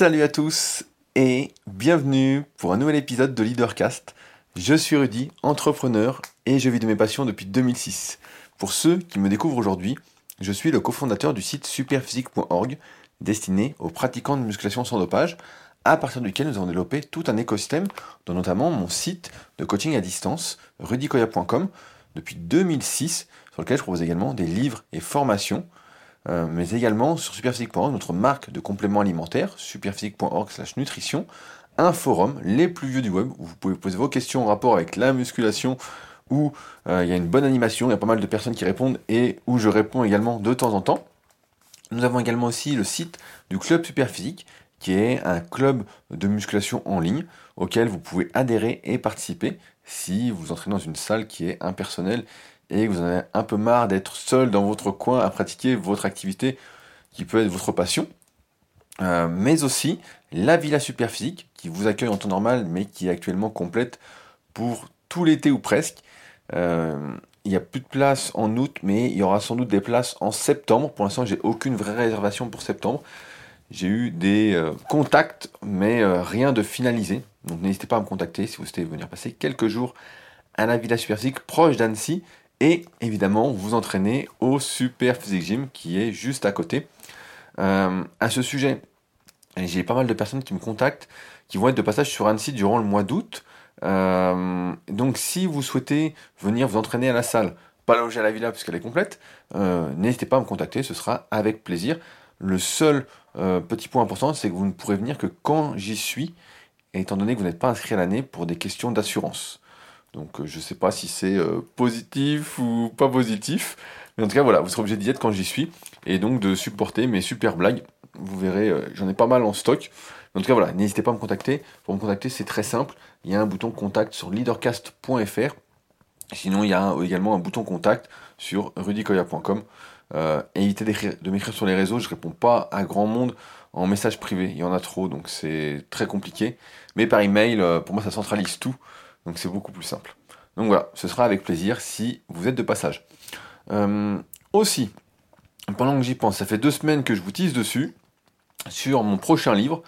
Salut à tous et bienvenue pour un nouvel épisode de Leadercast. Je suis Rudy, entrepreneur et je vis de mes passions depuis 2006. Pour ceux qui me découvrent aujourd'hui, je suis le cofondateur du site superphysique.org destiné aux pratiquants de musculation sans dopage, à partir duquel nous avons développé tout un écosystème, dont notamment mon site de coaching à distance, rudykoya.com, depuis 2006, sur lequel je propose également des livres et formations euh, mais également sur superphysique.org, notre marque de compléments alimentaires, superphysique.org slash nutrition, un forum, les plus vieux du web, où vous pouvez poser vos questions en rapport avec la musculation, où euh, il y a une bonne animation, il y a pas mal de personnes qui répondent, et où je réponds également de temps en temps. Nous avons également aussi le site du Club Superphysique, qui est un club de musculation en ligne, auquel vous pouvez adhérer et participer si vous entrez dans une salle qui est impersonnelle et que vous en avez un peu marre d'être seul dans votre coin à pratiquer votre activité qui peut être votre passion. Euh, mais aussi la Villa Superphysique qui vous accueille en temps normal mais qui est actuellement complète pour tout l'été ou presque. Euh, il n'y a plus de place en août mais il y aura sans doute des places en septembre. Pour l'instant j'ai aucune vraie réservation pour septembre. J'ai eu des euh, contacts mais rien de finalisé. Donc n'hésitez pas à me contacter si vous souhaitez venir passer quelques jours à la Villa Superphysique proche d'Annecy et évidemment vous entraîner au Super Physique Gym qui est juste à côté. Euh, à ce sujet, j'ai pas mal de personnes qui me contactent, qui vont être de passage sur Annecy durant le mois d'août. Euh, donc si vous souhaitez venir vous entraîner à la salle, pas loger à la villa puisqu'elle est complète, euh, n'hésitez pas à me contacter, ce sera avec plaisir. Le seul petit point important, c'est que vous ne pourrez venir que quand j'y suis, étant donné que vous n'êtes pas inscrit à l'année pour des questions d'assurance. Donc euh, je ne sais pas si c'est euh, positif ou pas positif. Mais en tout cas, voilà, vous serez obligé d'y être quand j'y suis. Et donc de supporter mes super blagues. Vous verrez, euh, j'en ai pas mal en stock. En tout cas, voilà, n'hésitez pas à me contacter. Pour me contacter, c'est très simple. Il y a un bouton contact sur leadercast.fr. Sinon, il y a également un bouton contact sur rudykoya.com. évitez de m'écrire sur les réseaux. Je réponds pas à grand monde en message privé. Il y en a trop, donc c'est très compliqué. Mais par email, pour moi, ça centralise tout. Donc c'est beaucoup plus simple. Donc voilà, ce sera avec plaisir si vous êtes de passage. Euh, aussi, pendant que j'y pense, ça fait deux semaines que je vous tisse dessus sur mon prochain livre,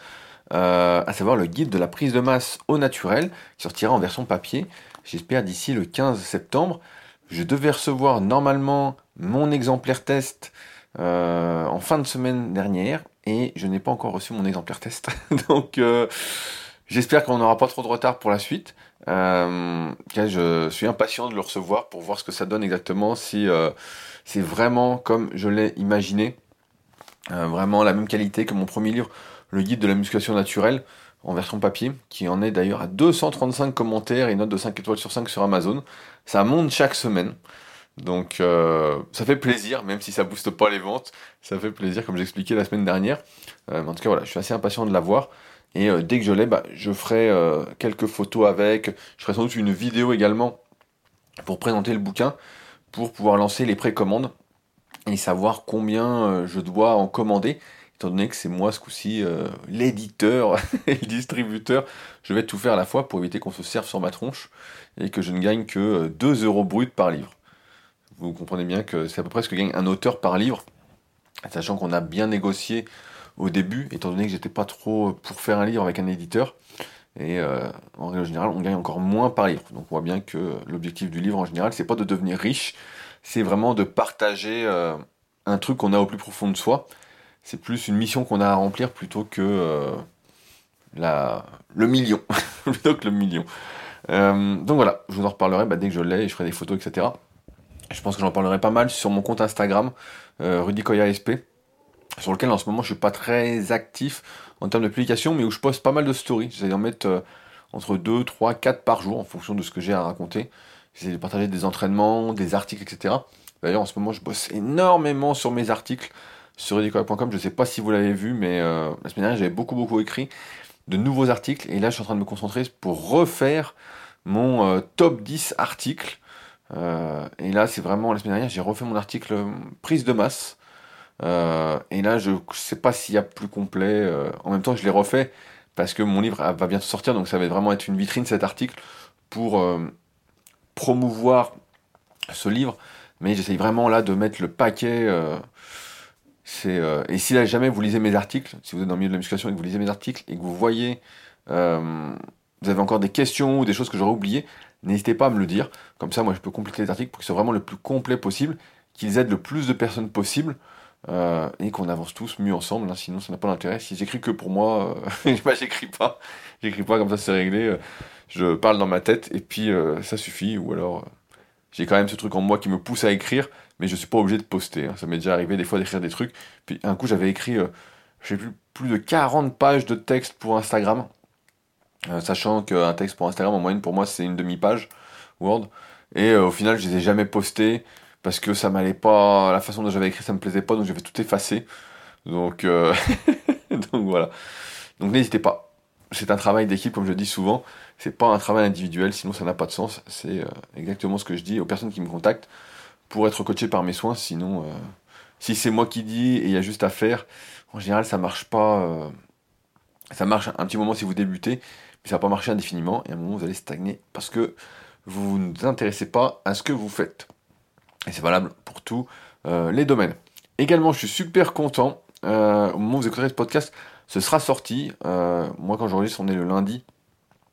euh, à savoir le guide de la prise de masse au naturel, qui sortira en version papier, j'espère d'ici le 15 septembre. Je devais recevoir normalement mon exemplaire test euh, en fin de semaine dernière, et je n'ai pas encore reçu mon exemplaire test. Donc j'espère qu'on n'aura pas trop de retard pour la suite. Euh, je suis impatient de le recevoir pour voir ce que ça donne exactement, si euh, c'est vraiment comme je l'ai imaginé, euh, vraiment la même qualité que mon premier livre, Le guide de la musculation naturelle, en version papier, qui en est d'ailleurs à 235 commentaires et notes de 5 étoiles sur 5 sur Amazon. Ça monte chaque semaine. Donc ça fait plaisir, même si ça booste pas les ventes, ça fait plaisir comme j'expliquais la semaine dernière. en tout cas voilà, je suis assez impatient de l'avoir. Et euh, dès que je l'ai, bah, je ferai euh, quelques photos avec. Je ferai sans doute une vidéo également pour présenter le bouquin, pour pouvoir lancer les précommandes et savoir combien euh, je dois en commander. Étant donné que c'est moi ce coup-ci l'éditeur et le distributeur, je vais tout faire à la fois pour éviter qu'on se serve sur ma tronche et que je ne gagne que 2 euros bruts par livre. Vous comprenez bien que c'est à peu près ce que gagne un auteur par livre, sachant qu'on a bien négocié au début, étant donné que j'étais pas trop pour faire un livre avec un éditeur. Et euh, en règle générale, on gagne encore moins par livre. Donc on voit bien que l'objectif du livre en général, c'est pas de devenir riche, c'est vraiment de partager euh, un truc qu'on a au plus profond de soi. C'est plus une mission qu'on a à remplir plutôt que euh, le million. plutôt que le million. donc voilà, je vous en reparlerai bah, dès que je l'ai et je ferai des photos, etc. Je pense que j'en parlerai pas mal sur mon compte Instagram, Rudy Koya SP sur lequel en ce moment je suis pas très actif en termes de publication, mais où je poste pas mal de stories. J'essaie d'en mettre euh, entre 2, 3, 4 par jour en fonction de ce que j'ai à raconter. J'essaie de partager des entraînements, des articles, etc. D'ailleurs, en ce moment, je bosse énormément sur mes articles sur edicoy.com. Je ne sais pas si vous l'avez vu, mais euh, la semaine dernière, j'avais beaucoup, beaucoup écrit de nouveaux articles. Et là, je suis en train de me concentrer pour refaire mon euh, top 10 articles. et là, c'est vraiment la semaine dernière, j'ai refait mon article prise de masse. Euh, et là, je ne sais pas s'il y a plus complet. Euh, en même temps, je l'ai refait parce que mon livre va bientôt sortir, donc ça va vraiment être une vitrine cet article pour euh, promouvoir ce livre. Mais j'essaye vraiment là de mettre le paquet. Et si là, jamais vous lisez mes articles, si vous êtes dans le milieu de la musculation et que vous lisez mes articles et que vous voyez, vous avez encore des questions ou des choses que j'aurais oubliées, n'hésitez pas à me le dire. Comme ça, moi, je peux compléter les articles pour qu'ils soient vraiment le plus complet possible, qu'ils aident le plus de personnes possible. Euh, et qu'on avance tous mieux ensemble, hein, sinon ça n'a pas d'intérêt. Si j'écris que pour moi, euh, bah, j'écris pas, j'écris pas comme ça c'est réglé. euh, je parle dans ma tête et puis euh, ça suffit. Ou alors j'ai quand même ce truc en moi qui me pousse à écrire, mais je suis pas obligé de poster. hein. Ça m'est déjà arrivé des fois d'écrire des trucs. Puis un coup j'avais écrit, plus, plus de 40 pages de texte pour Instagram, sachant qu'un texte pour Instagram en moyenne pour moi c'est une demi-page Word. Et au final je les ai jamais postés parce que ça m'allait pas, la façon dont j'avais écrit ça me plaisait pas, donc j'avais tout effacé. Donc, euh, donc voilà. Donc n'hésitez pas. C'est un travail d'équipe, comme je dis souvent. C'est pas un travail individuel, sinon ça n'a pas de sens. C'est euh, exactement ce que je dis aux personnes qui me contactent pour être coaché par mes soins. Sinon, euh, si c'est moi qui dis et il y a juste à faire, en général ça marche pas. euh, ça marche un petit moment si vous débutez, mais ça va pas marcher indéfiniment. Et à un moment vous allez stagner parce que vous ne vous intéressez pas à ce que vous faites. Et c'est valable pour tous euh, les domaines. Également, je suis super content. euh, au moment où vous écouterez ce podcast, ce sera sorti. Euh, moi, quand j'enregistre, on est le lundi.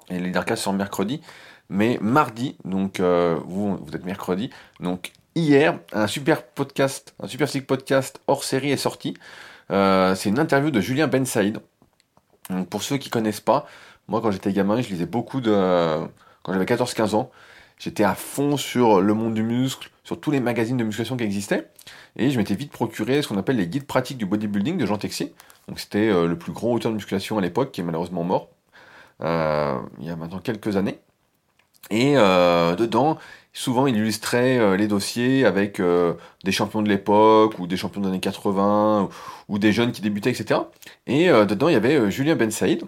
Et les Leadercast sont mercredi. Mais mardi, donc vous, vous êtes mercredi. Donc hier, un super podcast, un super sick podcast hors série est sorti. C'est une interview de Julien Ben Saïd. Donc pour ceux qui connaissent pas, moi quand j'étais gamin, je lisais beaucoup de... Quand j'avais 14-15 ans, j'étais à fond sur le monde du muscle, sur tous les magazines de musculation qui existaient. Et je m'étais vite procuré ce qu'on appelle les guides pratiques du bodybuilding de Jean Texier. Donc c'était euh, le plus grand auteur de musculation à l'époque, qui est malheureusement mort, euh, il y a maintenant quelques années. Et euh, dedans, souvent il illustrait les dossiers avec des champions de l'époque, ou des champions des années 80, ou, des jeunes qui débutaient, etc. Et dedans, il y avait Julien Ben Saïd,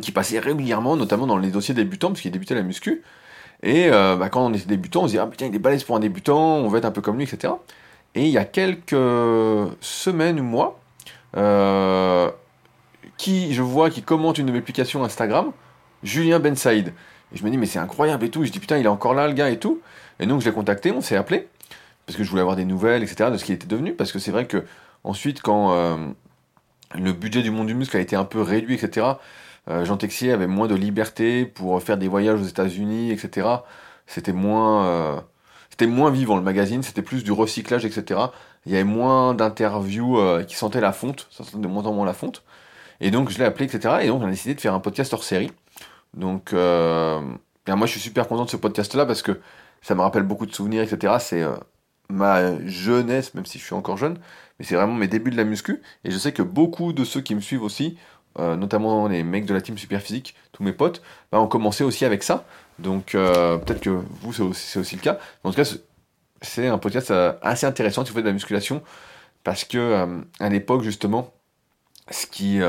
qui passait régulièrement, notamment dans les dossiers débutants, parce qu'il débutait la muscu. Et euh, bah, quand on était débutant, on se dit, ah putain, il est balèze pour un débutant, on va être un peu comme lui, etc. Et il y a quelques semaines ou mois, euh, qui je vois qui commente une de mes applications Instagram, Julien Ben Saïd. Et je me dis, mais c'est incroyable et tout. Je dis, putain, il est encore là, le gars et tout. Et donc, je l'ai contacté, on s'est appelé, parce que je voulais avoir des nouvelles, etc., de ce qu'il était devenu. Parce que c'est vrai que, ensuite, quand euh, le budget du monde du muscle a été un peu réduit, etc., Jean Texier avait moins de liberté pour faire des voyages aux États-Unis, etc. C'était moins, euh, c'était moins vivant le magazine, c'était plus du recyclage, etc. Il y avait moins d'interviews euh, qui sentaient la fonte, ça sentait de moins en moins la fonte. Et donc je l'ai appelé, etc. Et donc on a décidé de faire un podcast hors série. Donc, euh, moi je suis super content de ce podcast-là parce que ça me rappelle beaucoup de souvenirs, etc. C'est euh, ma jeunesse, même si je suis encore jeune, mais c'est vraiment mes débuts de la muscu. Et je sais que beaucoup de ceux qui me suivent aussi, euh, notamment les mecs de la team Superphysique, tous mes potes, bah, ont commencé aussi avec ça. Donc euh, peut-être que vous, c'est aussi, le cas. En tout cas, c'est- un podcast euh, assez intéressant si vous faites de la musculation, parce que à l'époque, justement, ce qui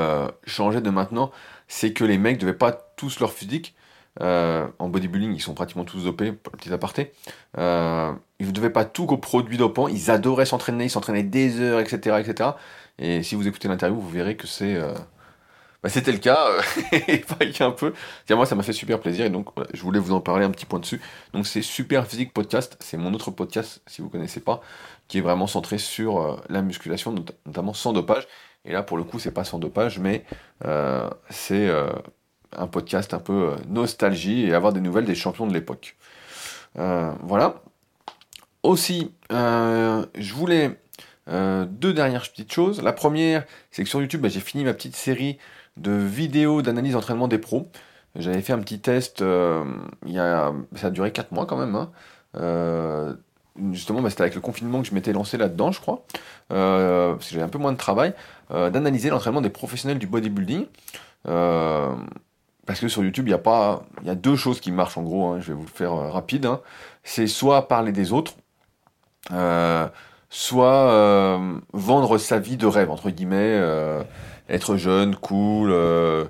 changeait de maintenant, c'est que les mecs devaient pas tous leur physique. en bodybuilding, ils sont pratiquement tous dopés, petit aparté. Ils ne devaient pas tout qu'aux produits dopants. Ils adoraient s'entraîner, ils s'entraînaient des heures, etc., etc. Et si vous écoutez l'interview, vous verrez que c'est bah, c'était le cas, euh, qu'un peu. Tiens, moi, ça m'a fait super plaisir, et donc je voulais vous en parler un petit point dessus. Donc, c'est Super Physique Podcast, c'est mon autre podcast, si vous connaissez pas, qui est vraiment centré sur euh, la musculation, not- notamment sans dopage. Et là, pour le coup, c'est pas sans dopage, mais euh, c'est un podcast un peu nostalgie et avoir des nouvelles des champions de l'époque. Voilà. Aussi, je voulais deux dernières petites choses. La première, c'est que sur YouTube, bah, j'ai fini ma petite série de vidéos d'analyse d'entraînement des pros. J'avais fait un petit test, euh, il y a, ça a duré 4 mois quand même. hein. Euh, justement, bah, c'était avec le confinement que je m'étais lancé là-dedans, je crois, euh, parce que j'avais un peu moins de travail, d'analyser l'entraînement des professionnels du bodybuilding. Parce que sur YouTube, il y a pas, y a deux choses qui marchent en gros. hein, je vais vous le faire rapide. hein. C'est soit parler des autres, soit euh, vendre sa vie de rêve entre guillemets, euh, être jeune, cool, euh,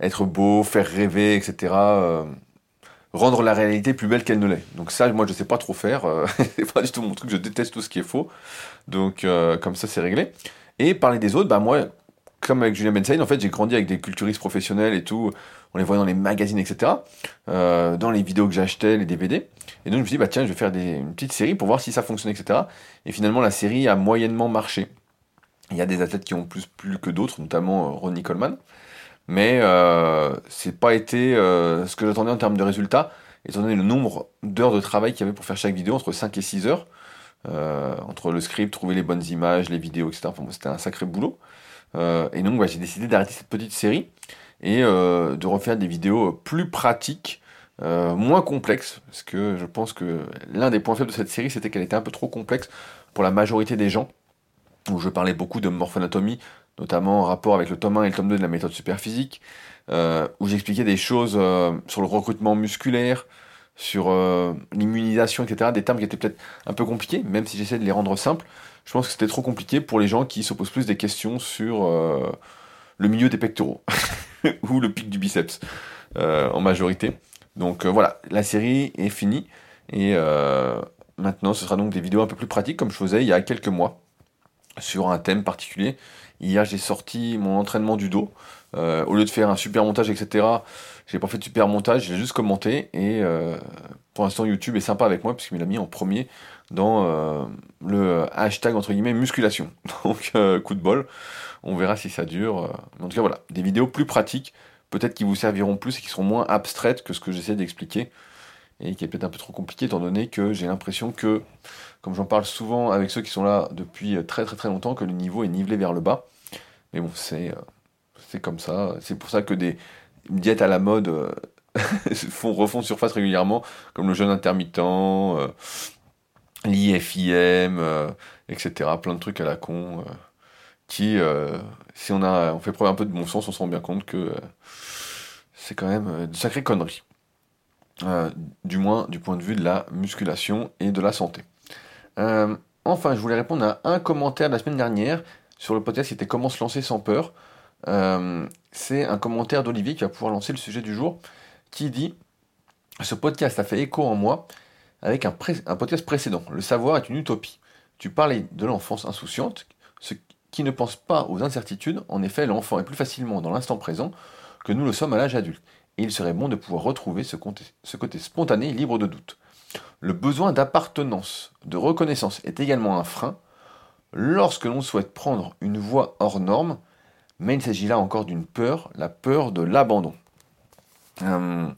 être beau, faire rêver, etc. rendre la réalité plus belle qu'elle ne l'est. Donc ça, moi, je sais pas trop faire. c'est pas du tout mon truc. Je déteste tout ce qui est faux. Donc comme ça, c'est réglé. Et parler des autres, bah moi, comme avec Julien Bensaïd, en fait, j'ai grandi avec des culturistes professionnels et tout. On les voyait dans les magazines, etc. dans les vidéos que j'achetais, les DVD. Et donc je me suis dit, bah tiens, je vais faire une petite série pour voir si ça fonctionne, etc. Et finalement, la série a moyennement marché. Il y a des athlètes qui ont plus plus que d'autres, notamment Ronnie Coleman. Mais euh, c'est pas été ce que j'attendais en termes de résultats, étant donné le nombre d'heures de travail qu'il y avait pour faire chaque vidéo, entre 5 et 6 heures. entre le script, trouver les bonnes images, les vidéos, etc. c'était un sacré boulot. et donc, j'ai décidé d'arrêter cette petite série et de refaire des vidéos plus pratiques euh, moins complexe, parce que je pense que l'un des points faibles de cette série, c'était qu'elle était un peu trop complexe pour la majorité des gens, où je parlais beaucoup de morphonatomie, notamment en rapport avec le tome 1 et le tome 2 de la méthode superphysique, euh, où j'expliquais des choses euh, sur le recrutement musculaire, sur l'immunisation, etc., des termes qui étaient peut-être un peu compliqués, même si j'essaie de les rendre simples. Je pense que c'était trop compliqué pour les gens qui se posent plus des questions sur le milieu des pectoraux, ou le pic du biceps, en majorité. Donc euh, voilà, la série est finie. Et euh, maintenant, ce sera donc des vidéos un peu plus pratiques, comme je faisais il y a quelques mois, sur un thème particulier. Hier, j'ai sorti mon entraînement du dos. Euh, au lieu de faire un super montage, etc., j'ai pas fait de super montage, j'ai juste commenté. Et pour l'instant, YouTube est sympa avec moi, puisqu'il l'a mis en premier dans le hashtag entre guillemets musculation. Donc, coup de bol. On verra si ça dure. En tout cas, voilà, des vidéos plus pratiques peut-être qui vous serviront plus et qui seront moins abstraites que ce que j'essaie d'expliquer et qui est peut-être un peu trop compliqué étant donné que j'ai l'impression que, comme j'en parle souvent avec ceux qui sont là depuis très très très longtemps, que le niveau est nivelé vers le bas. Mais bon, c'est euh, c'est comme ça. C'est pour ça que des diètes à la mode euh, font, refont surface régulièrement, comme le jeûne intermittent, euh, l'IFIM, etc. Plein de trucs à la con qui, si on, a, fait preuve un peu de bon sens, on se rend bien compte que c'est quand même euh, de sacrées conneries. Euh, du moins du point de vue de la musculation et de la santé. Euh, enfin, je voulais répondre à un commentaire de la semaine dernière sur le podcast qui était Comment se lancer sans peur. c'est un commentaire d'Olivier qui va pouvoir lancer le sujet du jour, qui dit Ce podcast a fait écho en moi avec un, un podcast précédent. Le savoir est une utopie. Tu parlais de l'enfance insouciante, ce qui ne pense pas aux incertitudes. En effet, l'enfant est plus facilement dans l'instant présent que nous le sommes à l'âge adulte, et il serait bon de pouvoir retrouver ce côté, spontané libre de doute. Le besoin d'appartenance, de reconnaissance est également un frein lorsque l'on souhaite prendre une voie hors norme, mais il s'agit là encore d'une peur, la peur de l'abandon. Euh,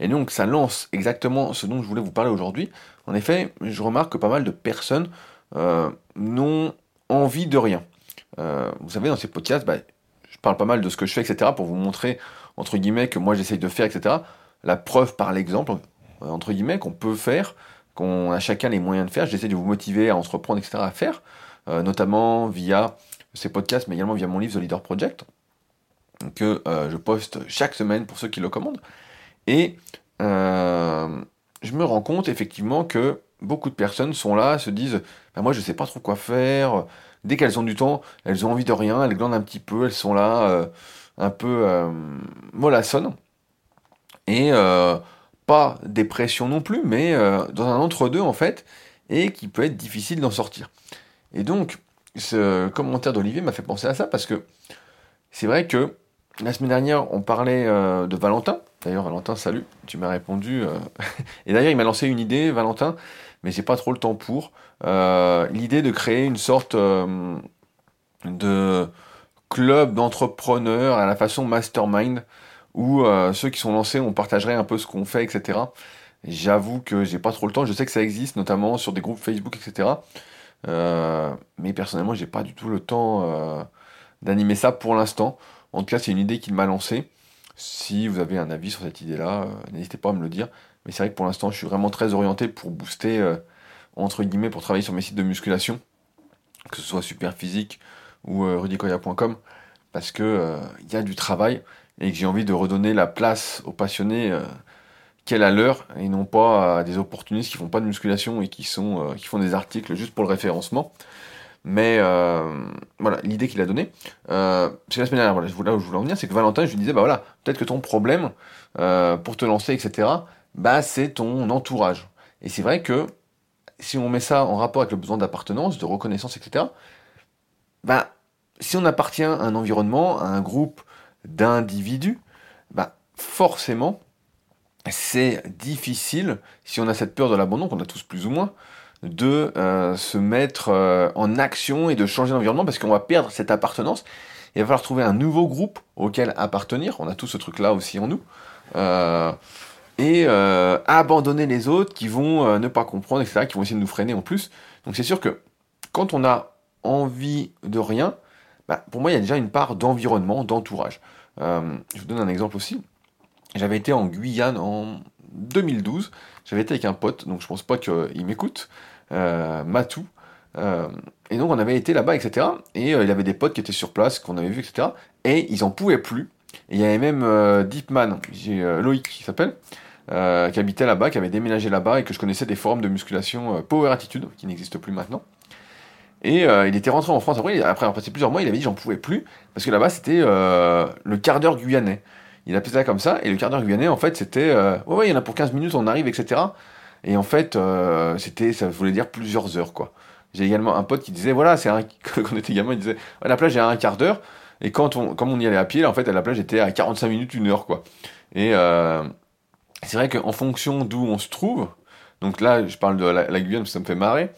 et donc ça lance exactement ce dont je voulais vous parler aujourd'hui. En effet, je remarque que pas mal de personnes euh, n'ont envie de rien. Euh, vous savez, dans ces podcasts, bah, je parle pas mal de ce que je fais, etc., pour vous montrer, entre guillemets, que moi j'essaye de faire, etc. La preuve par l'exemple, euh, entre guillemets, qu'on peut faire, qu'on a chacun les moyens de faire. J'essaie de vous motiver à entreprendre, etc., à faire, euh, notamment via ces podcasts, mais également via mon livre The Leader Project, que je poste chaque semaine pour ceux qui le commandent. Et je me rends compte effectivement que beaucoup de personnes sont là, se disent bah, Moi je sais pas trop quoi faire, dès qu'elles ont du temps, elles ont envie de rien, elles glandent un petit peu, elles sont là, euh, un peu euh, mollassonnes. Et euh, pas dépression non plus, mais dans un entre-deux en fait, et qui peut être difficile d'en sortir. Et donc, ce commentaire d'Olivier m'a fait penser à ça parce que c'est vrai que la semaine dernière, on parlait de Valentin. D'ailleurs, Valentin, salut, tu m'as répondu. et d'ailleurs, il m'a lancé une idée, Valentin mais j'ai pas trop le temps pour. Euh, l'idée de créer une sorte euh, de club d'entrepreneurs à la façon mastermind où euh, ceux qui sont lancés, on partagerait un peu ce qu'on fait, etc. J'avoue que j'ai pas trop le temps. Je sais que ça existe, notamment sur des groupes Facebook, etc. mais personnellement, j'ai pas du tout le temps d'animer ça pour l'instant. En tout cas, c'est une idée qui m'a lancé. Si vous avez un avis sur cette idée-là, n'hésitez pas à me le dire. Mais c'est vrai que pour l'instant, je suis vraiment très orienté pour booster, euh, entre guillemets, pour travailler sur mes sites de musculation, que ce soit Superphysique ou euh, rudicoya.com, parce que euh, il y a du travail et que j'ai envie de redonner la place aux passionnés qu'elle a l'heure et non pas à des opportunistes qui font pas de musculation et qui sont qui font des articles juste pour le référencement. Mais voilà, l'idée qu'il a donnée, c'est la semaine dernière, là où je voulais en venir, c'est que Valentin, je lui disais, bah voilà, peut-être que ton problème, pour te lancer, etc., bah, c'est ton entourage. Et c'est vrai que si on met ça en rapport avec le besoin d'appartenance, de reconnaissance, etc., bah, si on appartient à un environnement, à un groupe d'individus, bah, forcément, c'est difficile, si on a cette peur de l'abandon, qu'on a tous plus ou moins, de euh, se mettre euh, en action et de changer d'environnement parce qu'on va perdre cette appartenance. Il va falloir trouver un nouveau groupe auquel appartenir. On a tout ce truc-là aussi en nous. Euh, et abandonner les autres qui vont ne pas comprendre, etc., qui vont essayer de nous freiner en plus. Donc c'est sûr que quand on a envie de rien, bah, pour moi, il y a déjà une part d'environnement, d'entourage. je vous donne un exemple aussi. J'avais été en Guyane en 2012. J'avais été avec un pote, donc je pense pas qu'il m'écoute, euh, Matou. Euh, et donc on avait été là-bas, etc. Et euh, il avait des potes qui étaient sur place, qu'on avait vu, etc. Et ils en pouvaient plus. Et il y avait même euh, Deepman, j'ai Loïc qui s'appelle, qui habitait là-bas, qui avait déménagé là-bas et que je connaissais des forums de musculation Power Attitude, qui n'existent plus maintenant. Et il était rentré en France après, après avoir passé plusieurs mois, il avait dit j'en pouvais plus, parce que là-bas c'était le quart d'heure guyanais. Il a fait ça comme ça, et le quart d'heure guyanais, en fait, c'était euh, ouais, ouais, il y en a pour 15 minutes, on arrive, etc. Et en fait, euh, c'était, ça voulait dire plusieurs heures, quoi. J'ai également un pote qui disait, voilà, c'est un, quand on était gamin, il disait, à la plage, j'ai un quart d'heure, et quand on, comme on y allait à pied, en fait, à la plage, j'étais à 45 minutes, une heure, quoi. Et euh, c'est vrai qu'en fonction d'où on se trouve, donc là, je parle de la, Guyane parce que ça me fait marrer,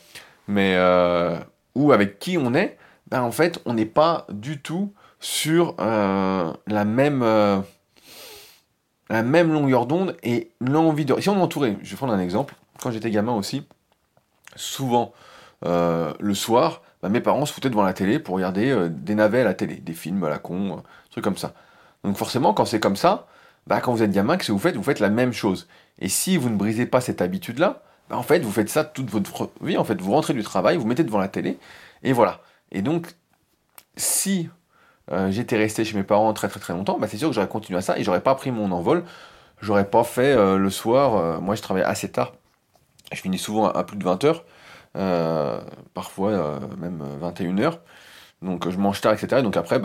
mais euh, ou avec qui on est, ben en fait, on n'est pas du tout sur euh, la même la même longueur d'onde et l'envie de... Si on est entouré, je vais prendre un exemple, quand j'étais gamin aussi, souvent euh, le soir, bah, mes parents se foutaient devant la télé pour regarder euh, des navets à la télé, des films à la con, euh, trucs comme ça. Donc forcément, quand c'est comme ça, bah, quand vous êtes gamin, qu'est-ce que vous faites? Vous faites la même chose. Et si vous ne brisez pas cette habitude-là, bah, en fait, vous faites ça toute votre vie. En fait, vous rentrez du travail, vous mettez devant la télé, et voilà. Et donc, si euh, j'étais resté chez mes parents très très très longtemps, bah, c'est sûr que j'aurais continué à ça et j'aurais pas pris mon envol. J'aurais pas fait euh, le soir. Euh, moi, je travaillais assez tard. Je finis souvent à, plus de 20 heures, parfois même 21 heures. Donc, je mange tard, etc. donc après,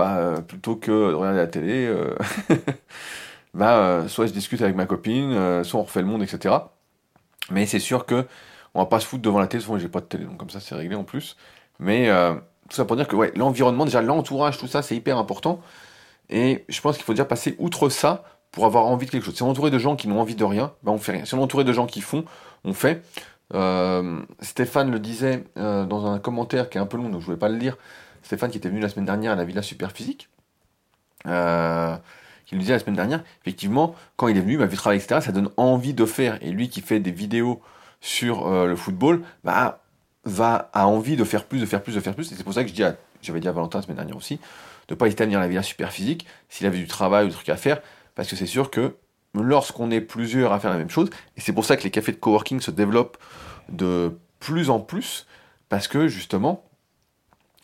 plutôt que de regarder la télé, bah, soit je discute avec ma copine, soit on refait le monde, etc. Mais c'est sûr que on va pas se foutre devant la télé. Souvent, j'ai pas de télé, donc comme ça, c'est réglé en plus. Mais tout ça pour dire que ouais, l'environnement, déjà l'entourage, tout ça, c'est hyper important. Et je pense qu'il faut déjà passer outre ça pour avoir envie de quelque chose. Si on est entouré de gens qui n'ont envie de rien, ben on fait rien. Si on est entouré de gens qui font, on fait. Euh, Stéphane le disait euh, dans un commentaire qui est un peu long, donc je ne voulais pas le lire. Stéphane qui était venu la semaine dernière à la Villa Superphysique, euh, qui le disait la semaine dernière, effectivement, quand il est venu, m'a vu travailler, etc., ça donne envie de faire. Et lui qui fait des vidéos sur euh, le football, bah, va a envie de faire plus, de faire plus, de faire plus. Et c'est pour ça que je dis, j'avais dit à Valentin la semaine dernière aussi, de pas hésiter à venir à la villa super physique s'il avait du travail ou des trucs à faire, parce que c'est sûr que lorsqu'on est plusieurs à faire la même chose, et c'est pour ça que les cafés de coworking se développent de plus en plus, parce que justement,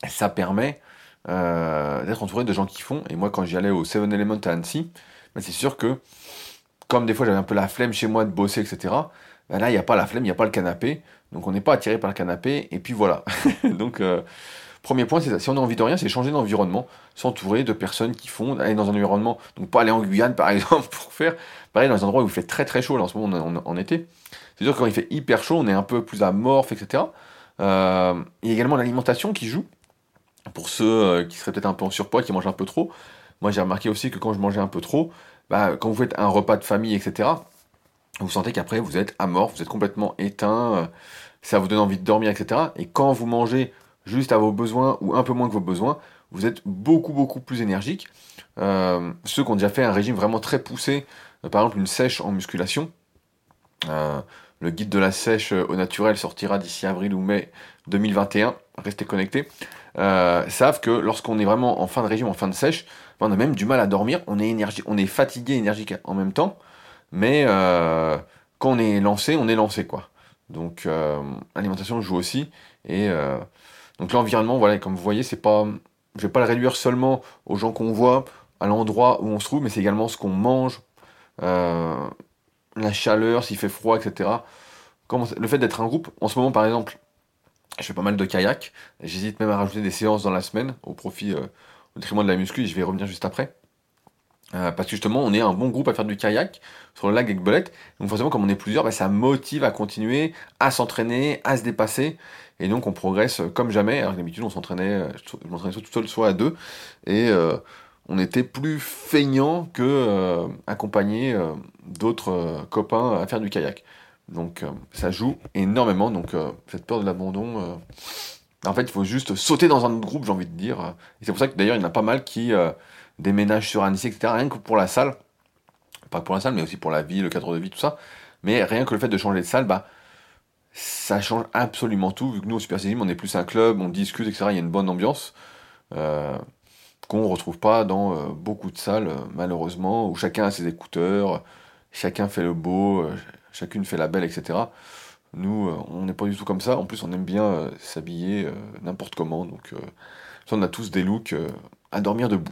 ça permet euh, d'être entouré de gens qui font. Et moi, quand j'y allais au Seven Element à Annecy, ben, c'est sûr que, comme des fois j'avais un peu la flemme chez moi de bosser, etc., ben là, il n'y a pas la flemme, il n'y a pas le canapé. Donc on n'est pas attiré par le canapé, et puis voilà. donc euh, premier point, c'est ça. Si on a envie de rien, c'est changer d'environnement, s'entourer de personnes qui font, aller dans un environnement, donc pas aller en Guyane par exemple pour faire, pareil dans un endroit où il fait très très chaud, là en ce moment on est en, été. C'est sûr que quand il fait hyper chaud, on est un peu plus amorphe, etc. Euh, il y a également l'alimentation qui joue, pour ceux euh, qui seraient peut-être un peu en surpoids, qui mangent un peu trop. Moi j'ai remarqué aussi que quand je mangeais un peu trop, bah, quand vous faites un repas de famille, etc., vous sentez qu'après vous êtes amorphe, vous êtes complètement éteint, euh, ça vous donne envie de dormir, etc. Et quand vous mangez juste à vos besoins ou un peu moins que vos besoins, vous êtes beaucoup beaucoup plus énergique. Euh, ceux qui ont déjà fait un régime vraiment très poussé, par exemple une sèche en musculation, le guide de la sèche au naturel sortira d'ici avril ou mai 2021, restez connectés, savent que lorsqu'on est vraiment en fin de régime, en fin de sèche, on a même du mal à dormir, on est, énergie, on est fatigué, énergique en même temps, mais euh, quand on est lancé, on est lancé quoi. Donc euh, l'alimentation joue aussi. Et euh, donc l'environnement, voilà, comme vous voyez, c'est pas, je vais pas le réduire seulement aux gens qu'on voit, à l'endroit où on se trouve, mais c'est également ce qu'on mange, la chaleur, s'il fait froid, etc. le fait d'être un groupe, en ce moment par exemple, je fais pas mal de kayak. J'hésite même à rajouter des séances dans la semaine au profit, au détriment de la muscu. Je vais revenir juste après. Euh, parce que justement, on est un bon groupe à faire du kayak sur le lac avec Belette. Donc forcément, comme on est plusieurs, bah, ça motive à continuer, à s'entraîner, à se dépasser. Et donc on progresse comme jamais. Alors d'habitude, on s'entraînait, euh, je m'entraînais soit tout seul, soit à deux. Et euh, on était plus feignant que accompagner d'autres copains à faire du kayak. Donc ça joue énormément. Donc cette peur de l'abandon, en fait, il faut juste sauter dans un autre groupe, j'ai envie de dire. Et c'est pour ça que d'ailleurs, il y en a pas mal qui déménagent sur Annecy, etc. Rien que pour la salle. Pas pour la salle, mais aussi pour la vie, le cadre de vie, tout ça. Mais rien que le fait de changer de salle, bah, ça change absolument tout. Vu que nous, au Super on est plus un club, on discute, etc. Il y a une bonne ambiance. Euh, qu'on ne retrouve pas dans euh, beaucoup de salles, euh, malheureusement, où chacun a ses écouteurs, chacun fait le beau, chacune fait la belle, etc. Nous, on n'est pas du tout comme ça. En plus, on aime bien s'habiller n'importe comment. Donc, on a tous des looks à dormir debout.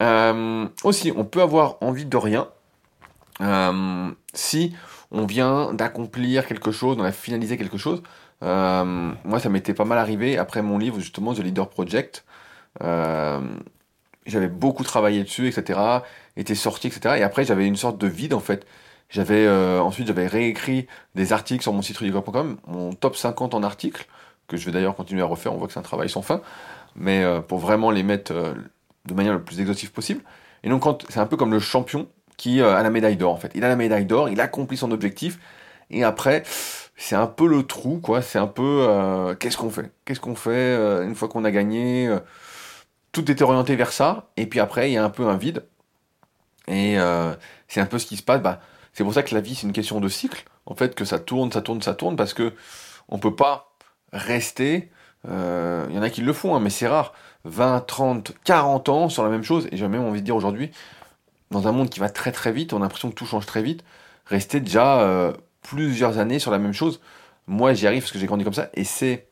aussi, on peut avoir envie de rien si on vient d'accomplir quelque chose, on a finalisé quelque chose. Euh, moi, ça m'était pas mal arrivé après mon livre, justement, The Leader Project. Euh, j'avais beaucoup travaillé dessus, etc. Était sorti, etc. Et après, j'avais une sorte de vide, en fait. J'avais euh, ensuite j'avais réécrit des articles sur mon site rudicoeur.com, mon top 50 en articles, que je vais d'ailleurs continuer à refaire. On voit que c'est un travail sans fin, mais pour vraiment les mettre de manière le plus exhaustive possible. Et donc, c'est un peu comme le champion qui a la médaille d'or en fait. Il a la médaille d'or, il accomplit son objectif, et après, c'est un peu le trou, quoi. C'est un peu euh, qu'est-ce qu'on fait? Qu'est-ce qu'on fait euh, une fois qu'on a gagné euh, Tout était orienté vers ça, et puis après, il y a un peu un vide. Et c'est un peu ce qui se passe. Bah, c'est pour ça que la vie, c'est une question de cycle. En fait, que ça tourne, ça tourne, ça tourne, parce que on peut pas rester. Il y en a qui le font, hein, mais c'est rare. 20, 30, 40 ans sur la même chose. Et j'ai même envie de dire aujourd'hui, dans un monde qui va très très vite, on a l'impression que tout change très vite, rester déjà euh, plusieurs années sur la même chose. Moi, j'y arrive parce que j'ai grandi comme ça, et c'est,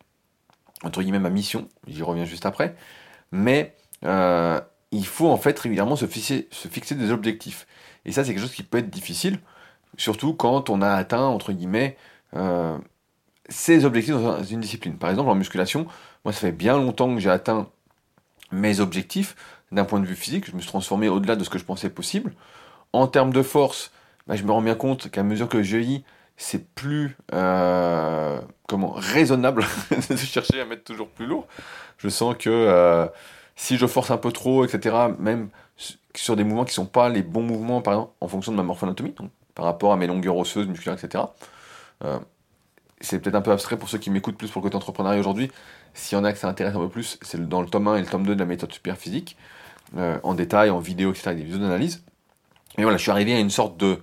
entre guillemets, ma mission, j'y reviens juste après, mais euh, il faut en fait régulièrement se fixer, des objectifs. Et ça, c'est quelque chose qui peut être difficile, surtout quand on a atteint, entre guillemets, euh, ses objectifs dans une discipline. Par exemple, en musculation, moi, ça fait bien longtemps que j'ai atteint mes objectifs, d'un point de vue physique, je me suis transformé au-delà de ce que je pensais possible. En termes de force, bah, je me rends bien compte qu'à mesure que je vieillis, c'est plus euh, comment raisonnable de chercher à mettre toujours plus lourd. Je sens que euh, si je force un peu trop, etc., même sur des mouvements qui sont pas les bons mouvements, par exemple, en fonction de ma morphoanatomie, par rapport à mes longueurs osseuses, musculaires, etc., euh, c'est peut-être un peu abstrait pour ceux qui m'écoutent plus pour le côté entrepreneuriat aujourd'hui. S'il y en a que ça intéresse un peu plus, c'est dans le tome 1 et le tome 2 de la méthode super physique. En détail, en vidéo, etc., avec des vidéos d'analyse. Et voilà, je suis arrivé à une sorte de,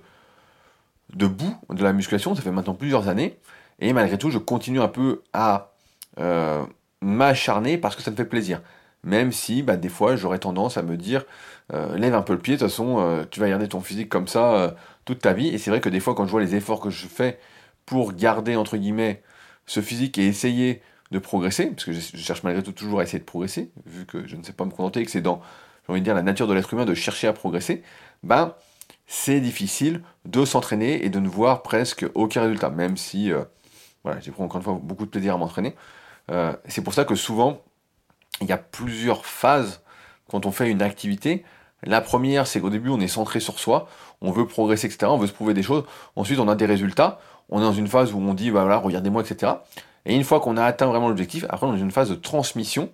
de bout de la musculation, ça fait maintenant plusieurs années, et malgré tout, je continue un peu à euh, m'acharner parce que ça me fait plaisir. Même si, bah, des fois, j'aurais tendance à me dire, euh, lève un peu le pied, de toute façon, tu vas garder ton physique comme ça toute ta vie. Et c'est vrai que des fois, quand je vois les efforts que je fais pour garder, entre guillemets, ce physique et essayer de progresser, parce que je, cherche malgré tout toujours à essayer de progresser, vu que je ne sais pas me contenter et que c'est dans j'ai envie de dire, la nature de l'être humain de chercher à progresser, ben, c'est difficile de s'entraîner et de ne voir presque aucun résultat, même si, euh, voilà, j'ai pris encore une fois beaucoup de plaisir à m'entraîner. Euh, c'est pour ça que souvent, il y a plusieurs phases quand on fait une activité. La première, c'est qu'au début, on est centré sur soi, on veut progresser, etc., on veut se prouver des choses. Ensuite, on a des résultats, on est dans une phase où on dit, bah voilà, regardez-moi, etc. Et une fois qu'on a atteint vraiment l'objectif, après, on est dans une phase de transmission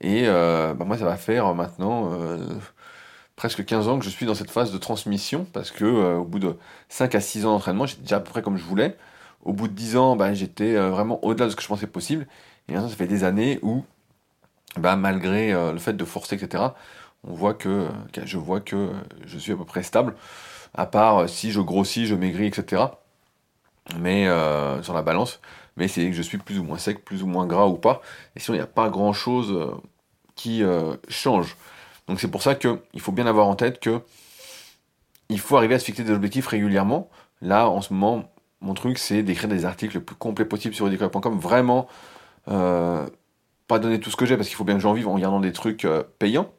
et euh, bah, moi, ça va faire maintenant euh, presque 15 ans que je suis dans cette phase de transmission, parce que euh, au bout de 5 à 6 ans d'entraînement, j'étais déjà à peu près comme je voulais. Au bout de 10 ans, bah, j'étais vraiment au-delà de ce que je pensais possible. Et maintenant, ça fait des années où, bah, malgré le fait de forcer, etc., on voit que, je vois que je suis à peu près stable, à part si je grossis, je maigris, etc. Mais sur la balance, mais c'est que je suis plus ou moins sec, plus ou moins gras ou pas. Et sinon, il n'y a pas grand chose euh, qui euh, change. Donc c'est pour ça qu'il faut bien avoir en tête que il faut arriver à se fixer des objectifs régulièrement. Là, en ce moment, mon truc, c'est d'écrire des articles le plus complets possible sur edicole.com. Vraiment, euh, pas donner tout ce que j'ai parce qu'il faut bien que j'en vive en regardant des trucs payants.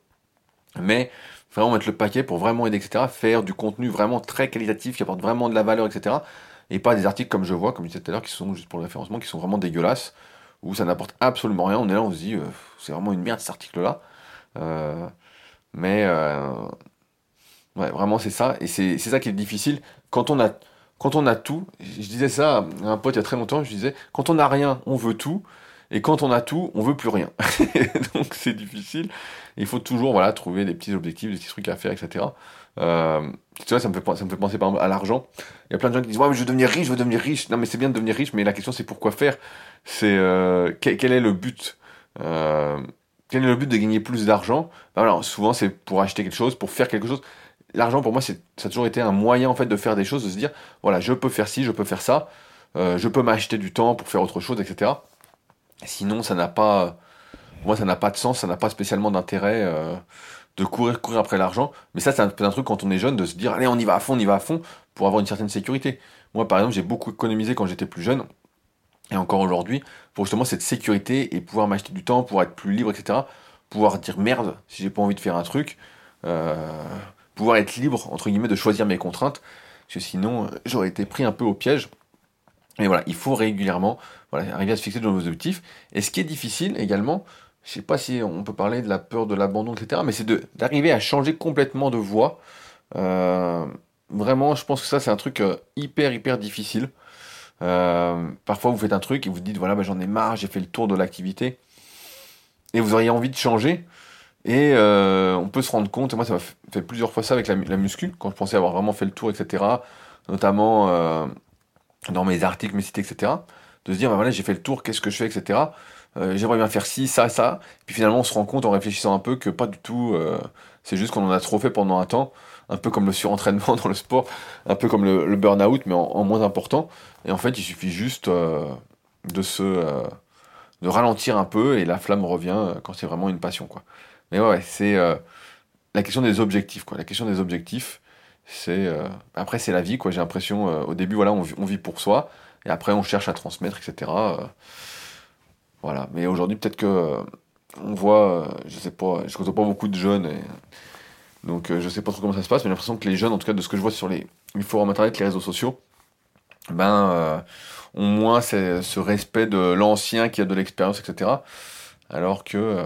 Mais vraiment mettre le paquet pour vraiment aider, etc. Faire du contenu vraiment très qualitatif qui apporte vraiment de la valeur, etc et pas des articles comme je vois, comme je disais tout à l'heure, qui sont juste pour le référencement, qui sont vraiment dégueulasses, où ça n'apporte absolument rien. On est là, on se dit, euh, c'est vraiment une merde cet article-là. Mais euh, ouais, vraiment c'est ça, et c'est ça qui est difficile. Quand on a, quand on a tout, je disais ça à un pote il y a très longtemps, je disais, quand on n'a rien, on veut tout. Et quand on a tout, on veut plus rien. Donc c'est difficile. Il faut toujours voilà, trouver des petits objectifs, des petits trucs à faire, etc. Euh, tu vois, ça me, fait, ça me fait penser par exemple à l'argent. Il y a plein de gens qui disent Ouais, mais je veux devenir riche, je veux devenir riche. Non, mais c'est bien de devenir riche, mais la question c'est pourquoi faire? C'est euh, quel, est le but? Quel est le but de gagner plus d'argent? Ben Souvent, c'est pour acheter quelque chose, pour faire quelque chose. L'argent, pour moi, ça a toujours été un moyen en fait de faire des choses, de se dire Voilà, je peux faire ci, je peux faire ça, je peux m'acheter du temps pour faire autre chose, etc. Sinon, ça n'a pas. Moi, ça n'a pas de sens, ça n'a pas spécialement d'intérêt de courir, courir après l'argent. Mais ça, c'est un, un truc quand on est jeune de se dire, allez, on y va à fond, on y va à fond, pour avoir une certaine sécurité. Moi, par exemple, j'ai beaucoup économisé quand j'étais plus jeune, et encore aujourd'hui, pour justement cette sécurité et pouvoir m'acheter du temps, pour être plus libre, etc. Pouvoir dire merde si j'ai pas envie de faire un truc. Euh, pouvoir être libre, entre guillemets, de choisir mes contraintes. Parce que sinon, j'aurais été pris un peu au piège. Et voilà, il faut régulièrement arriver à se fixer de nouveaux objectifs. Et ce qui est difficile également, je sais pas si on peut parler de la peur de l'abandon, etc. Mais c'est d'arriver à changer complètement de voie. Euh, vraiment, je pense que ça, c'est un truc euh, hyper, hyper difficile. Euh, parfois, vous faites un truc et vous dites, voilà, bah, j'en ai marre, j'ai fait le tour de l'activité. Et vous auriez envie de changer. Et on peut se rendre compte, et moi, ça m'a fait plusieurs fois ça avec la, la, muscu, quand je pensais avoir vraiment fait le tour, etc. Notamment dans mes articles, mes sites, etc. De se dire, bah, voilà, j'ai fait le tour, qu'est-ce que je fais, etc. Euh, j'aimerais bien faire ci, ça, ça. Puis finalement, on se rend compte en réfléchissant un peu que pas du tout. Euh, c'est juste qu'on en a trop fait pendant un temps, un peu comme le surentraînement dans le sport, un peu comme le, burn-out, mais en, moins important. Et en fait, il suffit juste euh, de se de ralentir un peu et la flamme revient quand c'est vraiment une passion, quoi. Mais ouais, c'est la question des objectifs. La question des objectifs, c'est après c'est la vie. J'ai l'impression au début, voilà, on, vit pour soi, et après on cherche à transmettre, etc. Voilà. Mais aujourd'hui, peut-être que euh, on voit, euh, je sais pas, je côtoie pas beaucoup de jeunes, donc euh, je sais pas trop comment ça se passe, mais j'ai l'impression que les jeunes, en tout cas de ce que je vois sur les, forums internet, les réseaux sociaux, ben ont moins ce respect de l'ancien qui a de l'expérience, etc. Alors que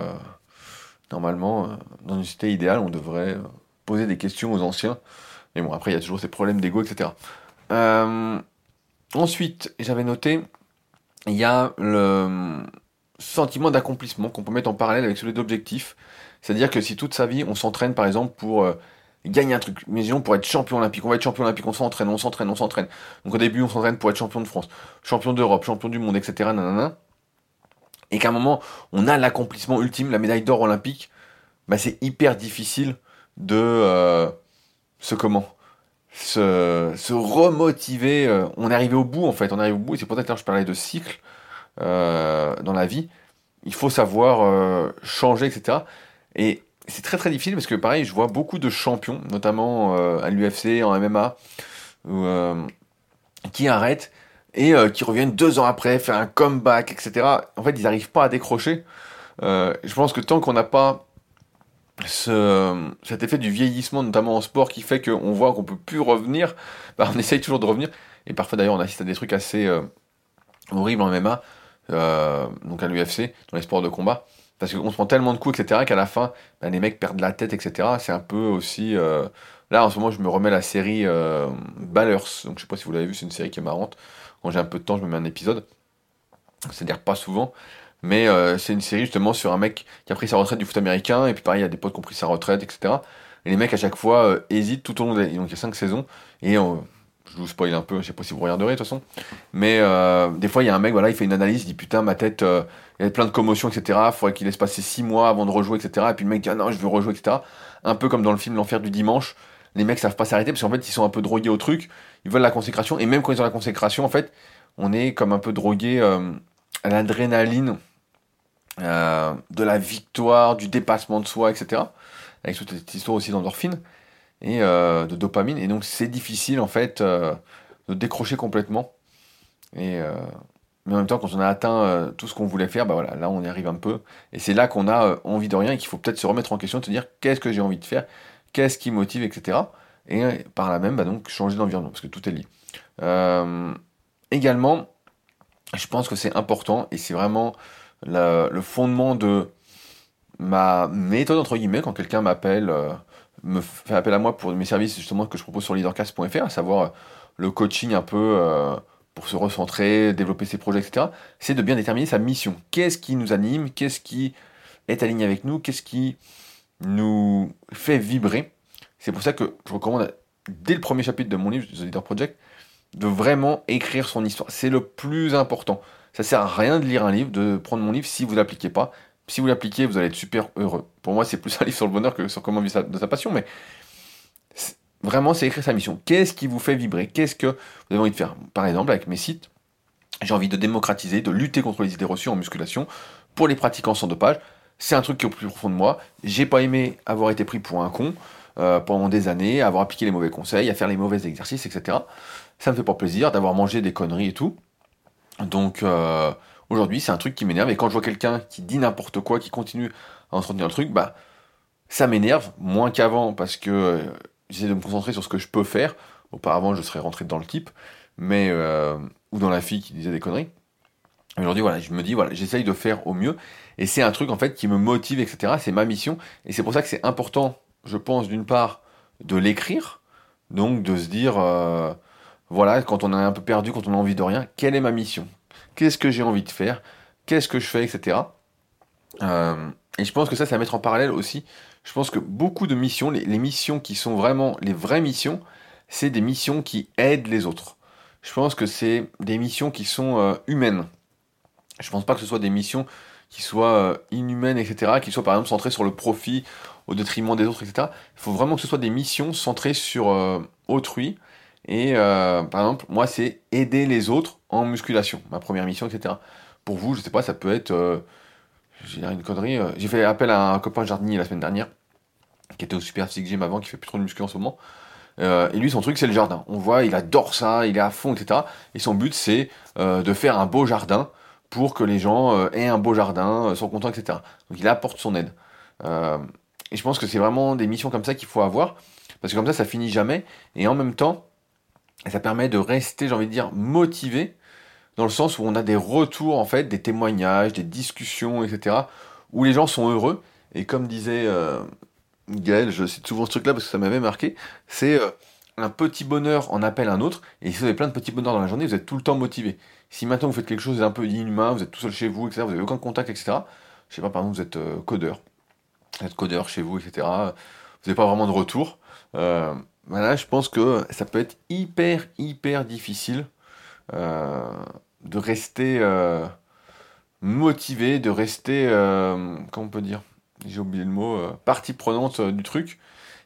normalement, dans une cité idéale, on devrait poser des questions aux anciens. Mais bon, après, il y a toujours ces problèmes d'ego, etc. ensuite, j'avais noté, il y a le, sentiment d'accomplissement qu'on peut mettre en parallèle avec celui d'objectif. C'est-à-dire que si toute sa vie, on s'entraîne par exemple pour euh, gagner un truc, mais disons pour être champion olympique, on va être champion olympique, on s'entraîne, on s'entraîne, on s'entraîne. Donc au début, on s'entraîne pour être champion de France, champion d'Europe, champion du monde, etc. Et qu'à un moment, on a l'accomplissement ultime, la médaille d'or olympique, bah c'est hyper difficile de euh, se comment se, se remotiver. Euh, on est arrivé au bout en fait, on arrive au bout, et c'est pour ça que je parlais de cycle. Dans la vie. Il faut savoir changer, etc. Et c'est très très difficile parce que pareil, je vois beaucoup de champions, notamment euh, à l'UFC, en MMA, qui arrêtent et qui reviennent deux ans après, faire un comeback, etc. En fait, ils n'arrivent pas à décrocher. je pense que tant qu'on n'a pas ce, cet effet du vieillissement, notamment en sport, qui fait qu'on voit qu'on peut plus revenir, bah, on essaye toujours de revenir. Et parfois d'ailleurs, on assiste à des trucs assez horribles en MMA. Euh, donc à l'UFC, dans les sports de combat. Parce qu'on se prend tellement de coups, etc., qu'à la fin, bah, les mecs perdent la tête, etc. C'est un peu aussi. Euh, là, en ce moment, je me remets la série euh, Ballers. Donc je sais pas si vous l'avez vu, c'est une série qui est marrante. Quand j'ai un peu de temps, je me mets un épisode. C'est-à-dire pas souvent. Mais c'est une série justement sur un mec qui a pris sa retraite du foot américain. Et puis pareil, il y a des potes qui ont pris sa retraite, etc. Et les mecs à chaque fois hésitent tout au long des. Donc il y a 5 saisons. Et je vous spoil un peu, je sais pas si vous regarderez de toute façon. Mais euh, des fois, il y a un mec, voilà, il fait une analyse, il dit putain, ma tête, euh, il y a plein de commotions, etc. Faudrait qu'il laisse passer 6 mois avant de rejouer, etc. Et puis le mec dit ah non, je veux rejouer, etc. Un peu comme dans le film L'Enfer du Dimanche. Les mecs savent pas s'arrêter parce qu'en fait, ils sont un peu drogués au truc. Ils veulent la consécration. Et même quand ils ont la consécration, en fait, on est comme un peu drogué euh, à l'adrénaline de la victoire, du dépassement de soi, etc. Avec toute cette histoire aussi d'endorphine et euh, de dopamine. Et donc c'est difficile en fait euh, de décrocher complètement. Et, euh, mais en même temps, quand on a atteint tout ce qu'on voulait faire, bah voilà, là on y arrive un peu. Et c'est là qu'on a envie de rien et qu'il faut peut-être se remettre en question, de se dire qu'est-ce que j'ai envie de faire, qu'est-ce qui motive, etc. Et par là même, bah donc changer d'environnement, parce que tout est lié. également, je pense que c'est important et c'est vraiment le fondement de ma méthode entre guillemets quand quelqu'un m'appelle me fait appel à moi pour mes services justement que je propose sur leadercast.fr, à savoir euh, le coaching un peu euh, pour se recentrer, développer ses projets, etc., c'est de bien déterminer sa mission. Qu'est-ce qui nous anime? Qu'est-ce qui est aligné avec nous? Qu'est-ce qui nous fait vibrer? C'est pour ça que je recommande, dès le premier chapitre de mon livre, The Leader Project, de vraiment écrire son histoire. C'est le plus important. Ça sert à rien de lire un livre, de prendre mon livre si vous l'appliquez pas. Si vous l'appliquez, vous allez être super heureux. Pour moi, c'est plus un livre sur le bonheur que sur comment vivre de sa passion, mais vraiment, c'est écrire sa mission. Qu'est-ce qui vous fait vibrer? Qu'est-ce que vous avez envie de faire? Par exemple, avec mes sites, j'ai envie de démocratiser, de lutter contre les idées reçues en musculation pour les pratiquants sans dopage. C'est un truc qui est au plus profond de moi. J'ai pas aimé avoir été pris pour un con euh, pendant des années, avoir appliqué les mauvais conseils, à faire les mauvais exercices, etc. Ça me fait pas plaisir d'avoir mangé des conneries et tout. Donc euh, aujourd'hui, c'est un truc qui m'énerve. Et quand je vois quelqu'un qui dit n'importe quoi, qui continue à entretenir le truc, bah ça m'énerve moins qu'avant parce que euh, j'essaie de me concentrer sur ce que je peux faire. Auparavant, je serais rentré dans le type, mais euh, ou dans la fille qui disait des conneries. Aujourd'hui, voilà, je me dis, voilà, j'essaye de faire au mieux. Et c'est un truc, en fait, qui me motive, etc. C'est ma mission. Et c'est pour ça que c'est important, je pense, d'une part, de l'écrire. Donc, de se dire, euh, voilà, quand on est un peu perdu, quand on a envie de rien, quelle est ma mission? Qu'est-ce que j'ai envie de faire Qu'est-ce que je fais, etc. Euh, et je pense que ça, c'est à mettre en parallèle aussi. Je pense que beaucoup de missions, les, missions qui sont vraiment les vraies missions, c'est des missions qui aident les autres. Je pense que c'est des missions qui sont euh, humaines. Je pense pas que ce soit des missions qui soient euh, inhumaines, etc., qui soient par exemple centrées sur le profit au détriment des autres, etc. Il faut vraiment que ce soit des missions centrées sur autrui. Et par exemple, moi, c'est aider les autres en musculation, ma première mission, etc. Pour vous, je sais pas, ça peut être j'ai une connerie. Euh, j'ai fait appel à un copain jardinier la semaine dernière, qui était au Super Physique Gym avant, qui fait plus trop de muscu en ce moment. Euh, et lui, son truc, c'est le jardin. On voit, il adore ça, il est à fond, etc. Et son but, c'est euh, de faire un beau jardin pour que les gens aient un beau jardin, soient contents, etc. Donc il apporte son aide. et je pense que c'est vraiment des missions comme ça qu'il faut avoir, parce que comme ça, ça finit jamais. Et en même temps, ça permet de rester, j'ai envie de dire, motivé dans le sens où on a des retours, en fait, des témoignages, des discussions, etc., où les gens sont heureux. Et comme disait euh, Gaël, je cite souvent ce truc-là parce que ça m'avait marqué, c'est euh, un petit bonheur en appelle un autre, et si vous avez plein de petits bonheurs dans la journée, vous êtes tout le temps motivé. Si maintenant vous faites quelque chose d'un peu inhumain, vous êtes tout seul chez vous, etc., vous n'avez aucun contact, etc., je sais pas, par exemple, vous êtes euh, codeur, vous êtes codeur chez vous, etc., vous n'avez pas vraiment de retour, euh, voilà, je pense que ça peut être hyper, hyper difficile euh, de rester euh, motivé, de rester, euh, comment on peut dire, j'ai oublié le mot, partie prenante du truc.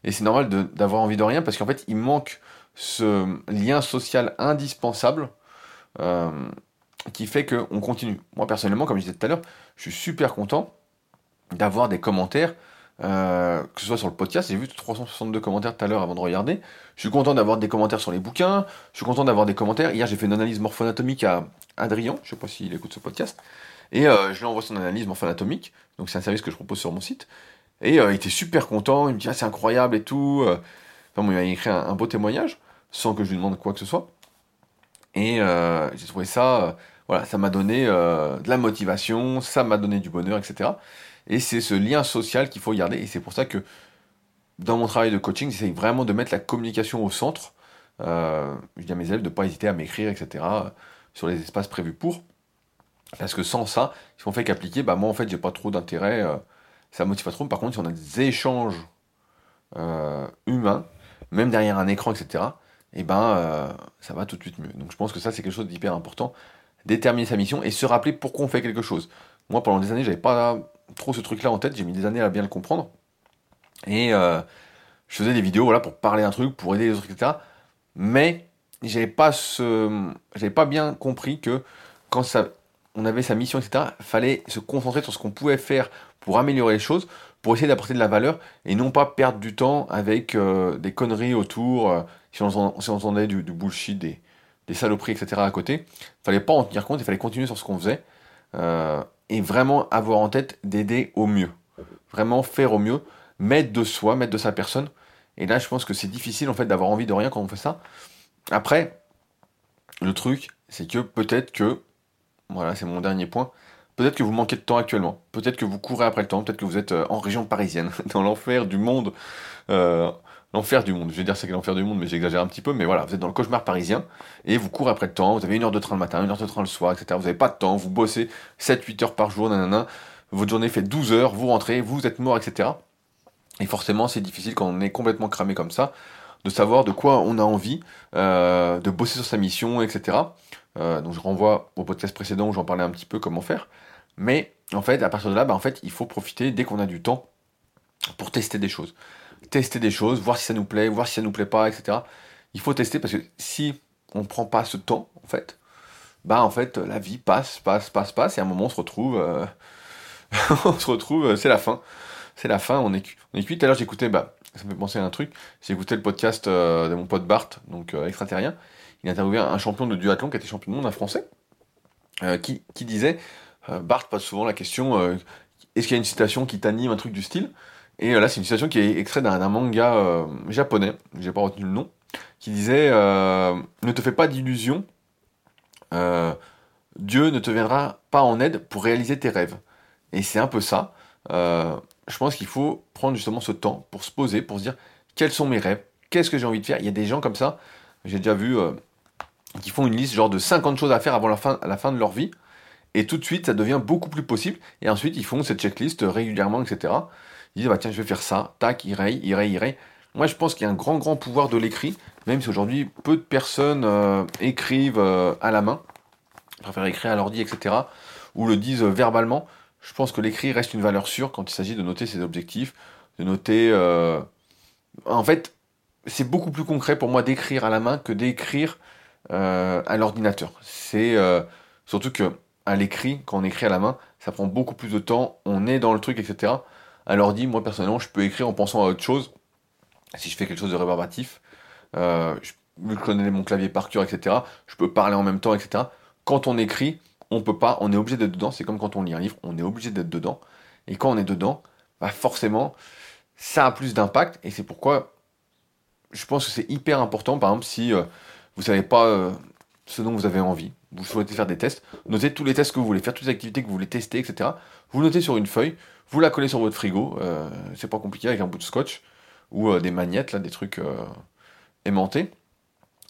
Et c'est normal d'avoir envie de rien parce qu'en fait, il manque ce lien social indispensable qui fait qu'on continue. Moi, personnellement, comme je disais tout à l'heure, je suis super content d'avoir des commentaires euh, que ce soit sur le podcast, j'ai vu 362 commentaires tout à l'heure avant de regarder. Je suis content d'avoir des commentaires sur les bouquins, je suis content d'avoir des commentaires. Hier, j'ai fait une analyse morpho-anatomique à Adrien, je sais pas s'il écoute ce podcast, et euh, je lui envoie son analyse morpho-anatomique, donc c'est un service que je propose sur mon site. Et euh, il était super content, il me dit ah, c'est incroyable et tout. Enfin, bon, il m'a écrit un, beau témoignage, sans que je lui demande quoi que ce soit. Et j'ai trouvé ça, voilà, ça m'a donné de la motivation, ça m'a donné du bonheur, etc. Et c'est ce lien social qu'il faut garder. Et c'est pour ça que dans mon travail de coaching, j'essaye vraiment de mettre la communication au centre. Euh, je dis à mes élèves de ne pas hésiter à m'écrire, etc. sur les espaces prévus pour. Parce que sans ça, si on fait qu'appliquer, bah moi en fait j'ai pas trop d'intérêt, euh, ça motive pas trop. Par contre, si on a des échanges euh, humains, même derrière un écran, etc., et eh ben ça va tout de suite mieux. Donc je pense que ça c'est quelque chose d'hyper important. Déterminer sa mission et se rappeler pourquoi on fait quelque chose. Moi pendant des années j'avais pas trop ce truc-là en tête, j'ai mis des années à bien le comprendre. Et euh, je faisais des vidéos voilà, pour parler un truc, pour aider les autres, etc. Mais j'avais pas j'avais pas bien compris que quand ça, on avait sa mission, etc., fallait se concentrer sur ce qu'on pouvait faire pour améliorer les choses, pour essayer d'apporter de la valeur et non pas perdre du temps avec euh, des conneries autour. Euh, si, on, entendait du, bullshit, des, des, saloperies, etc. à côté, fallait pas en tenir compte, il fallait continuer sur ce qu'on faisait et vraiment avoir en tête d'aider au mieux. Vraiment faire au mieux, mettre de soi, mettre de sa personne. Et là, je pense que c'est difficile en fait d'avoir envie de rien quand on fait ça. Après, le truc, c'est que peut-être que, voilà, c'est mon dernier point, peut-être que vous manquez de temps actuellement, peut-être que vous courez après le temps, peut-être que vous êtes euh, en région parisienne, dans l'enfer du monde, euh, l'enfer du monde. Je vais dire c'est l'enfer du monde, mais j'exagère un petit peu. Mais voilà, vous êtes dans le cauchemar parisien et vous courez après le temps. Vous avez une heure de train le matin, une heure de train le soir, etc. Vous n'avez pas de temps. Vous bossez 7-8 heures par jour, nanana. Votre journée fait 12 heures, vous rentrez, vous êtes mort, etc. Et forcément, c'est difficile quand on est complètement cramé comme ça, de savoir de quoi on a envie, euh, de bosser sur sa mission, etc. Euh, donc je renvoie au podcast précédent où j'en parlais un petit peu comment faire. Mais en fait, à partir de là, bah, en fait, il faut profiter dès qu'on a du temps pour tester des choses. Tester des choses, voir si ça nous plaît, voir si ça nous plaît pas, etc. Il faut tester parce que si on ne prend pas ce temps, en fait, bah en fait, la vie passe, passe, passe, passe, et à un moment on se retrouve, euh, on se retrouve, euh, c'est la fin. C'est la fin, on est, cuit. Tout à l'heure j'écoutais, bah, ça me fait penser à un truc, j'ai écouté le podcast euh, de mon pote Bart, donc extraterrien. Il a interviewé un champion de duathlon qui était champion du monde, un français, qui, qui disait Bart pose souvent la question est-ce qu'il y a une citation qui t'anime, un truc du style? Et euh, là, c'est une citation qui est extraite d'un manga japonais, j'ai pas retenu le nom, qui disait Ne te fais pas d'illusions, Dieu ne te viendra pas en aide pour réaliser tes rêves. Et c'est un peu ça. je pense qu'il faut prendre justement ce temps pour se poser, pour se dire quels sont mes rêves, qu'est-ce que j'ai envie de faire? Il y a des gens comme ça, j'ai déjà vu, qui font une liste genre de 50 choses à faire avant la fin de leur vie. Et tout de suite, ça devient beaucoup plus possible. Et ensuite, ils font cette checklist régulièrement, etc. Ils disent, bah, tiens, je vais faire ça, tac, il raye, il il. Moi, je pense qu'il y a un grand, grand pouvoir de l'écrit, même si aujourd'hui, peu de personnes euh, écrivent euh, à la main. Je préfère écrire à l'ordi, etc. Ou le disent verbalement. Je pense que l'écrit reste une valeur sûre quand il s'agit de noter ses objectifs, de noter... Euh, en fait, c'est beaucoup plus concret pour moi d'écrire à la main que d'écrire à l'ordinateur. C'est surtout que à l'écrit, quand on écrit à la main, ça prend beaucoup plus de temps, on est dans le truc, etc. Alors dit, moi personnellement, je peux écrire en pensant à autre chose. Si je fais quelque chose de rébarbatif, euh, je, je connais mon clavier par cœur, etc. Je peux parler en même temps, etc. Quand on écrit, on peut pas, on est obligé d'être dedans. C'est comme quand on lit un livre, on est obligé d'être dedans. Et quand on est dedans, bah forcément, ça a plus d'impact. Et c'est pourquoi je pense que c'est hyper important. Par exemple, si euh, vous savez pas euh, ce dont vous avez envie, vous souhaitez faire des tests, notez tous les tests que vous voulez faire, toutes les activités que vous voulez tester, etc. Vous notez sur une feuille, vous la collez sur votre frigo, euh, c'est pas compliqué avec un bout de scotch ou euh, des magnettes, là, des trucs euh, aimantés.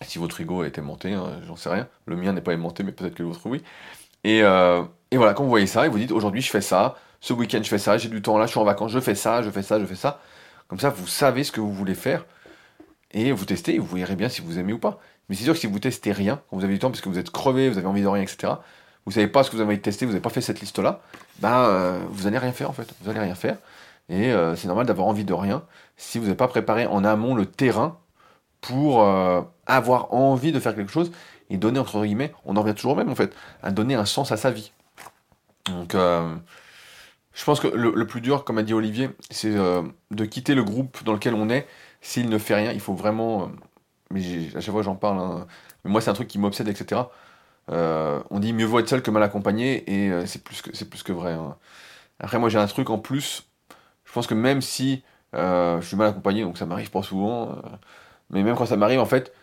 Si votre frigo est aimanté, hein, j'en sais rien. Le mien n'est pas aimanté, mais peut-être que le vôtre oui. Et, voilà, quand vous voyez ça, et vous dites aujourd'hui je fais ça, ce week-end je fais ça, j'ai du temps là, je suis en vacances, je fais ça, je fais ça, je fais ça. Comme ça, vous savez ce que vous voulez faire et vous testez et vous verrez bien si vous aimez ou pas. Mais c'est sûr que si vous testez rien, quand vous avez du temps parce que vous êtes crevé, vous avez envie de rien, etc., vous savez pas ce que vous avez tester, vous n'avez pas fait cette liste-là, ben euh, vous n'allez rien faire en fait. Vous n'allez rien faire. Et euh, c'est normal d'avoir envie de rien si vous n'avez pas préparé en amont le terrain pour euh, avoir envie de faire quelque chose et donner entre guillemets, on en revient toujours même en fait, à donner un sens à sa vie. Donc je pense que le, le, plus dur, comme a dit Olivier, c'est de quitter le groupe dans lequel on est s'il ne fait rien. Il faut vraiment mais à chaque fois j'en parle, hein. mais moi c'est un truc qui m'obsède, etc. Euh, on dit mieux vaut être seul que mal accompagné, et euh, c'est plus, que, plus que vrai. Hein. Après, moi j'ai un truc en plus, je pense que même si euh, je suis mal accompagné, donc ça m'arrive pas souvent, mais même quand ça m'arrive, en fait,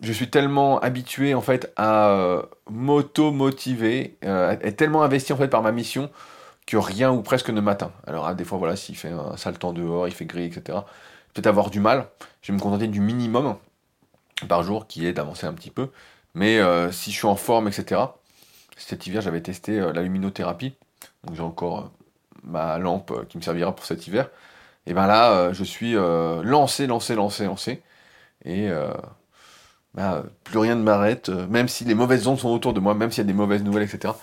je suis tellement habitué en fait à m'auto-motiver, être tellement investi en fait par ma mission que rien ou presque ne m'atteint. Alors, ah, des fois, voilà, s'il fait un sale temps dehors, il fait gris, etc., peut-être avoir du mal. Je vais me contenter du minimum par jour qui est d'avancer un petit peu. Mais euh, si je suis en forme, etc. Cet hiver, j'avais testé euh, la luminothérapie. Donc j'ai encore euh, ma lampe qui me servira pour cet hiver. Et ben là, je suis lancé, lancé, lancé, lancé. Et bah, plus rien ne m'arrête. même si les mauvaises ondes sont autour de moi, même s'il y a des mauvaises nouvelles, etc.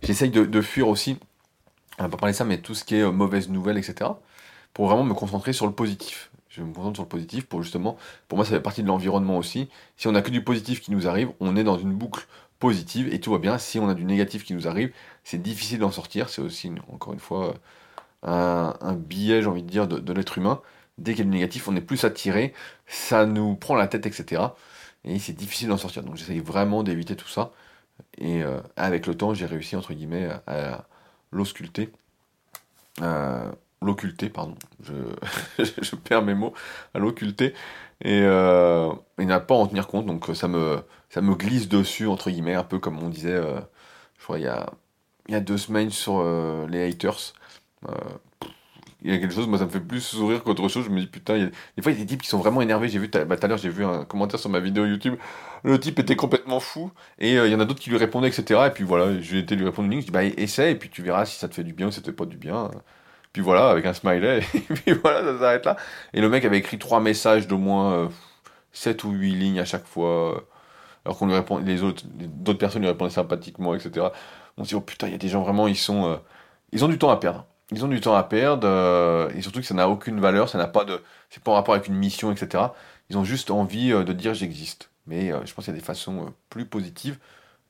J'essaye de, de, fuir aussi. On va pas parler de ça, mais tout ce qui est mauvaises nouvelles, etc. Pour vraiment me concentrer sur le positif je me concentre sur le positif pour justement, pour moi ça fait partie de l'environnement aussi. Si on a que du positif qui nous arrive, on est dans une boucle positive et tout va bien. Si on a du négatif qui nous arrive, c'est difficile d'en sortir. C'est aussi, encore une fois, un, un biais, j'ai envie de dire, de, l'être humain. Dès qu'il y a du négatif, on est plus attiré, ça nous prend la tête, etc. Et c'est difficile d'en sortir. Donc j'essaye vraiment d'éviter tout ça. Et euh, avec le temps, j'ai réussi, entre guillemets, à, l'ausculter. Euh, l'occulter, pardon, je, je, perds mes mots, à l'occulter, et euh, il n'a pas à en tenir compte, donc ça me, ça me glisse dessus, entre guillemets, un peu comme on disait, euh, je crois, il y a, y a deux semaines sur euh, les haters. il y a quelque chose, moi ça me fait plus sourire qu'autre chose. Je me dis putain, des fois il y a des types qui sont vraiment énervés. J'ai vu bah, tout à l'heure, j'ai vu un commentaire sur ma vidéo YouTube. Le type était complètement fou et euh, il y en a d'autres qui lui répondaient, etc. Et puis voilà, j'ai été lui répondre une ligne. Je dis bah essaie et puis tu verras si ça te fait du bien ou si ça te fait pas du bien. Puis voilà, avec un smiley. Et puis voilà, ça s'arrête là. Et le mec avait écrit trois messages d'au moins 7 euh, ou 8 lignes à chaque fois. alors qu'on lui répond, les autres, d'autres personnes lui répondaient sympathiquement, etc. On se dit oh putain, il y a des gens vraiment, ils sont, euh, ils ont du temps à perdre ils ont du temps à perdre, euh, et surtout que ça n'a aucune valeur, ça n'a pas de. C'est pas en rapport avec une mission, etc. Ils ont juste envie euh, de dire j'existe. Mais euh, je pense qu'il y a des façons plus positives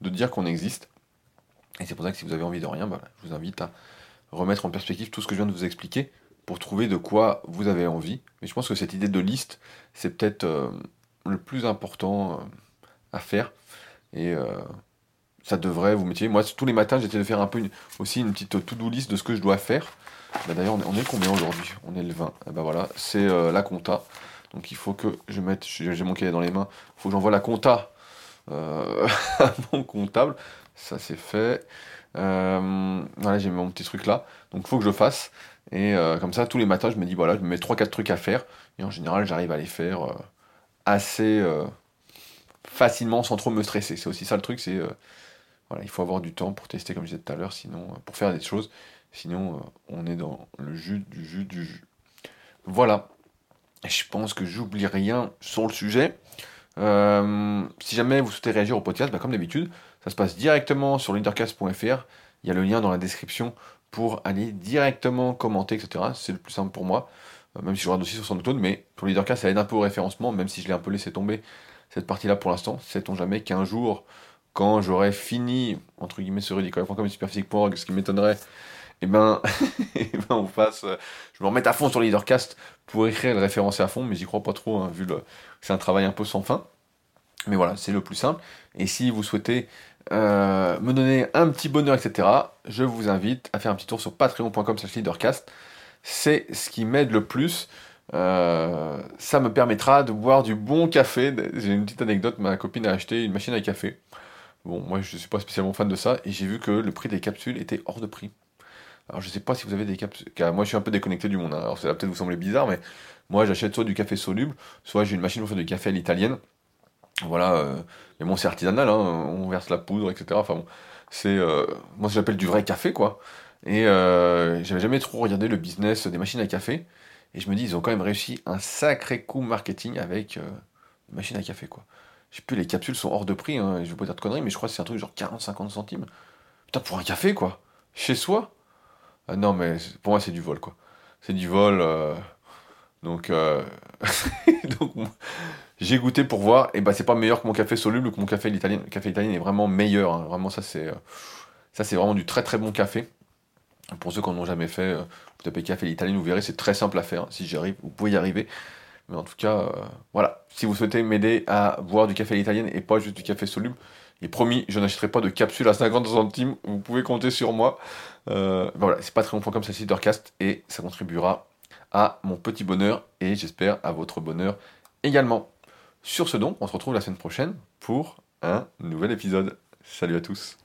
de dire qu'on existe. Et c'est pour ça que si vous avez envie de rien, bah, je vous invite à remettre en perspective tout ce que je viens de vous expliquer pour trouver de quoi vous avez envie. Mais je pense que cette idée de liste, c'est peut-être le plus important à faire. Et ça devrait vous mettre. Moi, tous les matins, j'essaie de faire un peu aussi une petite to-do list de ce que je dois faire. Bah, d'ailleurs, on, est combien aujourd'hui? On est le 20. Eh ben voilà, c'est euh, la compta. Donc il faut que je mette, j'ai mon cahier dans les mains, il faut que j'envoie la compta euh, à mon comptable. Ça c'est fait. Euh, voilà, j'ai mon petit truc là. Donc il faut que je fasse. Et comme ça, tous les matins, je me dis, voilà, je me mets 3-4 trucs à faire. Et en général, j'arrive à les faire assez facilement sans trop me stresser. C'est aussi ça le truc, c'est il faut avoir du temps pour tester, comme je disais tout à l'heure, sinon, euh, pour faire des choses. Sinon, euh, on est dans le jus du jus du jus. Voilà. Je pense que j'oublie rien sur le sujet. Euh, si jamais vous souhaitez réagir au podcast, bah, comme d'habitude, ça se passe directement sur leadercast.fr. Il y a le lien dans la description pour aller directement commenter, etc. C'est le plus simple pour moi, même si je regarde aussi sur son automne, mais pour Leadercast, ça aide un peu au référencement, même si je l'ai un peu laissé tomber cette partie-là pour l'instant. Sait-on jamais qu'un jour, quand j'aurai fini, entre guillemets, ce comme superphysique.org, ce qui m'étonnerait, et eh ben, et eh ben, on fasse, euh, je me remette à fond sur Leadercast pour écrire le référencer à fond, mais j'y crois pas trop, hein, vu que c'est un travail un peu sans fin. Mais voilà, c'est le plus simple. Et si vous souhaitez euh, me donner un petit bonheur, etc., je vous invite à faire un petit tour sur patreon.com leadercast. C'est ce qui m'aide le plus. Euh, ça me permettra de boire du bon café. J'ai une petite anecdote, ma copine a acheté une machine à café. Bon, moi je suis pas spécialement fan de ça, et j'ai vu que le prix des capsules était hors de prix. Alors je sais pas si vous avez des capsules. Car moi je suis un peu déconnecté du monde. Hein. Alors ça va peut-être vous sembler bizarre, mais moi j'achète soit du café soluble, soit j'ai une machine pour faire du café à l'italienne. Voilà, euh... mais bon c'est artisanal, hein. on verse la poudre, etc. Enfin bon, c'est euh... moi j'appelle du vrai café quoi. Et euh... j'avais jamais trop regardé le business des machines à café. Et je me dis ils ont quand même réussi un sacré coup marketing avec une machine à café quoi. Je sais plus, les capsules sont hors de prix, hein, je vais pas dire de conneries, mais je crois que c'est un truc genre 40-50 centimes. Putain, pour un café, quoi. Chez soi? Non, mais pour moi, c'est du vol, quoi. C'est du vol. Donc, euh, donc j'ai goûté pour voir, et bah c'est pas meilleur que mon café soluble ou que mon café italien. Le café italien est vraiment meilleur, hein. vraiment ça c'est euh, ça c'est vraiment du très très bon café. Pour ceux qui n'en ont jamais fait, vous tapez café italien, vous verrez c'est très simple à faire. Si j'y arrive, vous pouvez y arriver. Mais en tout cas, euh, voilà. Si vous souhaitez m'aider à boire du café à l'italienne et pas juste du café soluble, et promis, je n'achèterai pas de capsule à 50 centimes. Vous pouvez compter sur moi. Euh, ben voilà, c'est patreon.com, c'est Leadercast et ça contribuera à mon petit bonheur et j'espère à votre bonheur également. Sur ce donc, on se retrouve la semaine prochaine pour un nouvel épisode. Salut à tous.